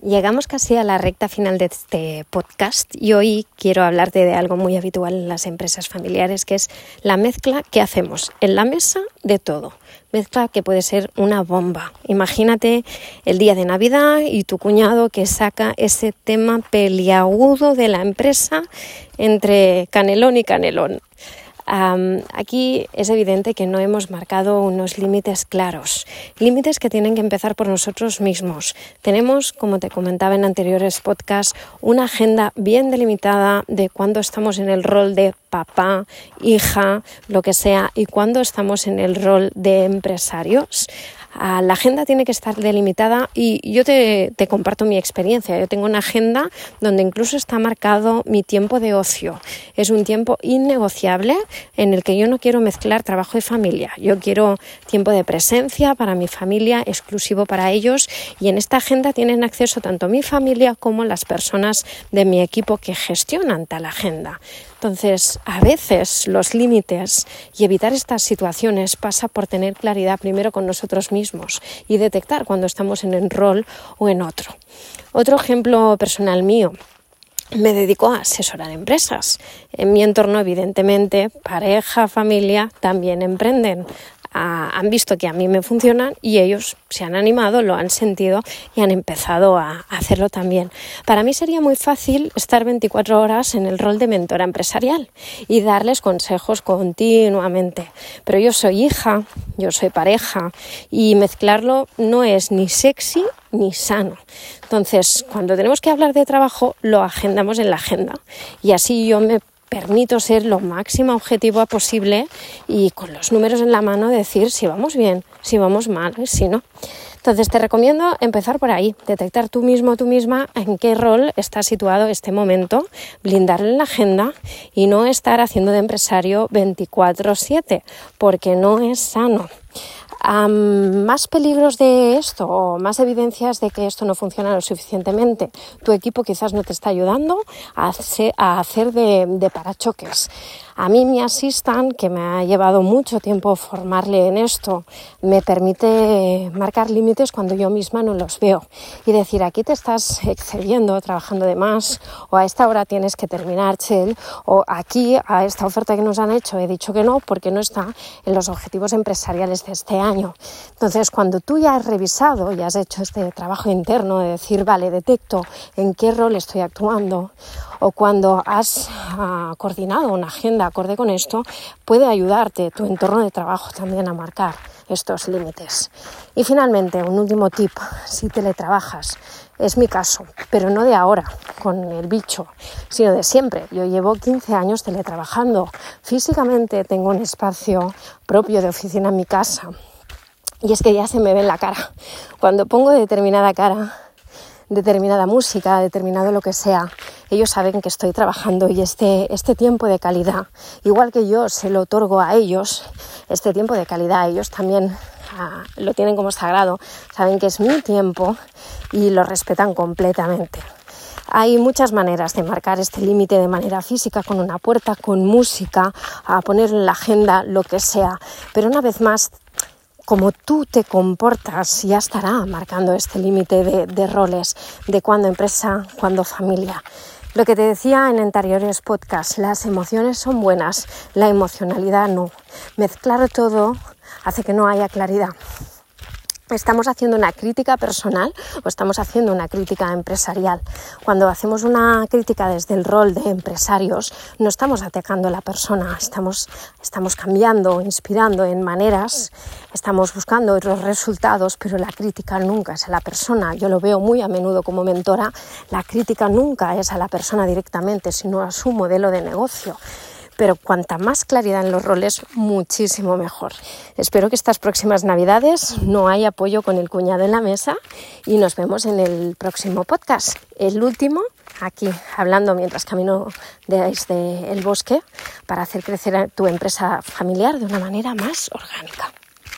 Llegamos casi a la recta final de este podcast y hoy quiero hablarte de algo muy habitual en las empresas familiares, que es la mezcla que hacemos en la mesa de todo. Mezcla que puede ser una bomba. Imagínate el día de Navidad y tu cuñado que saca ese tema peliagudo de la empresa entre canelón y canelón aquí es evidente que no hemos marcado unos límites claros, límites que tienen que empezar por nosotros mismos. Tenemos, como te comentaba en anteriores podcasts, una agenda bien delimitada de cuándo estamos en el rol de papá, hija, lo que sea, y cuándo estamos en el rol de empresarios. La agenda tiene que estar delimitada y yo te, comparto mi experiencia. Yo tengo una agenda donde incluso está marcado mi tiempo de ocio. Es un tiempo innegociable en el que yo no quiero mezclar trabajo y familia. Yo quiero tiempo de presencia para mi familia, exclusivo para ellos y en esta agenda tienen acceso tanto mi familia como las personas de mi equipo que gestionan tal agenda. Entonces, a veces los límites y evitar estas situaciones pasa por tener claridad primero con nosotros mismos y detectar cuando estamos en el rol o en otro. Otro ejemplo personal mío. Me dedico a asesorar empresas. En mi entorno, evidentemente, pareja, familia también emprenden han visto que a mí me funcionan y ellos se han animado, lo han sentido y han empezado a, hacerlo también. Para mí sería muy fácil estar 24 horas en el rol de mentora empresarial y darles consejos continuamente. Pero yo soy hija, yo soy pareja y mezclarlo no es ni sexy ni sano. Entonces, cuando tenemos que hablar de trabajo, lo agendamos en la agenda y así yo me permito ser lo máximo objetivo posible y con los números en la mano decir si vamos bien, si vamos mal, si no. Entonces te recomiendo empezar por ahí, detectar tú mismo, tú misma en qué rol está situado este momento, blindarlo en la agenda y no estar haciendo de empresario 24/7, porque no es sano más peligros de esto o más evidencias de que esto no funciona lo suficientemente. Tu equipo quizás no te está ayudando a hacer, de, de parachoques. A mí mi asistan, que me ha llevado mucho tiempo formarle en esto, me permite marcar límites cuando yo misma no los veo y decir aquí te estás excediendo trabajando de más o a esta hora tienes que terminar, Chel, o aquí a esta oferta que nos han hecho he dicho que no porque no está en los objetivos empresariales de este año. Entonces, cuando tú ya has revisado y has hecho este trabajo interno de decir, vale, detecto en qué rol estoy actuando o cuando has ah, coordinado una agenda acorde con esto, puede ayudarte tu entorno de trabajo también a marcar estos límites. Y finalmente, un último tip, si teletrabajas, es mi caso, pero no de ahora, con el bicho, sino de siempre. Yo llevo 15 años teletrabajando. Físicamente tengo un espacio propio de oficina en mi casa. Y es que ya se me ve en la cara. Cuando pongo determinada cara, determinada música, determinado lo que sea, ellos saben que estoy trabajando y este, este tiempo de calidad, igual que yo se lo otorgo a ellos, este tiempo de calidad, ellos también ah, lo tienen como sagrado, saben que es mi tiempo y lo respetan completamente. Hay muchas maneras de marcar este límite de manera física, con una puerta, con música, a poner en la agenda lo que sea, pero una vez más como tú te comportas ya estará marcando este límite de, de, roles, de cuando empresa, cuando familia. Lo que te decía en anteriores podcasts, las emociones son buenas, la emocionalidad no. Mezclar todo hace que no haya claridad estamos haciendo una crítica personal o estamos haciendo una crítica empresarial. Cuando hacemos una crítica desde el rol de empresarios, no estamos atacando a la persona, estamos, estamos cambiando, inspirando en maneras, estamos buscando otros resultados, pero la crítica nunca es a la persona. Yo lo veo muy a menudo como mentora, la crítica nunca es a la persona directamente, sino a su modelo de negocio pero cuanta más claridad en los roles, muchísimo mejor. Espero que estas próximas navidades no haya apoyo con el cuñado en la mesa y nos vemos en el próximo podcast, el último aquí hablando mientras camino desde el bosque para hacer crecer tu empresa familiar de una manera más orgánica.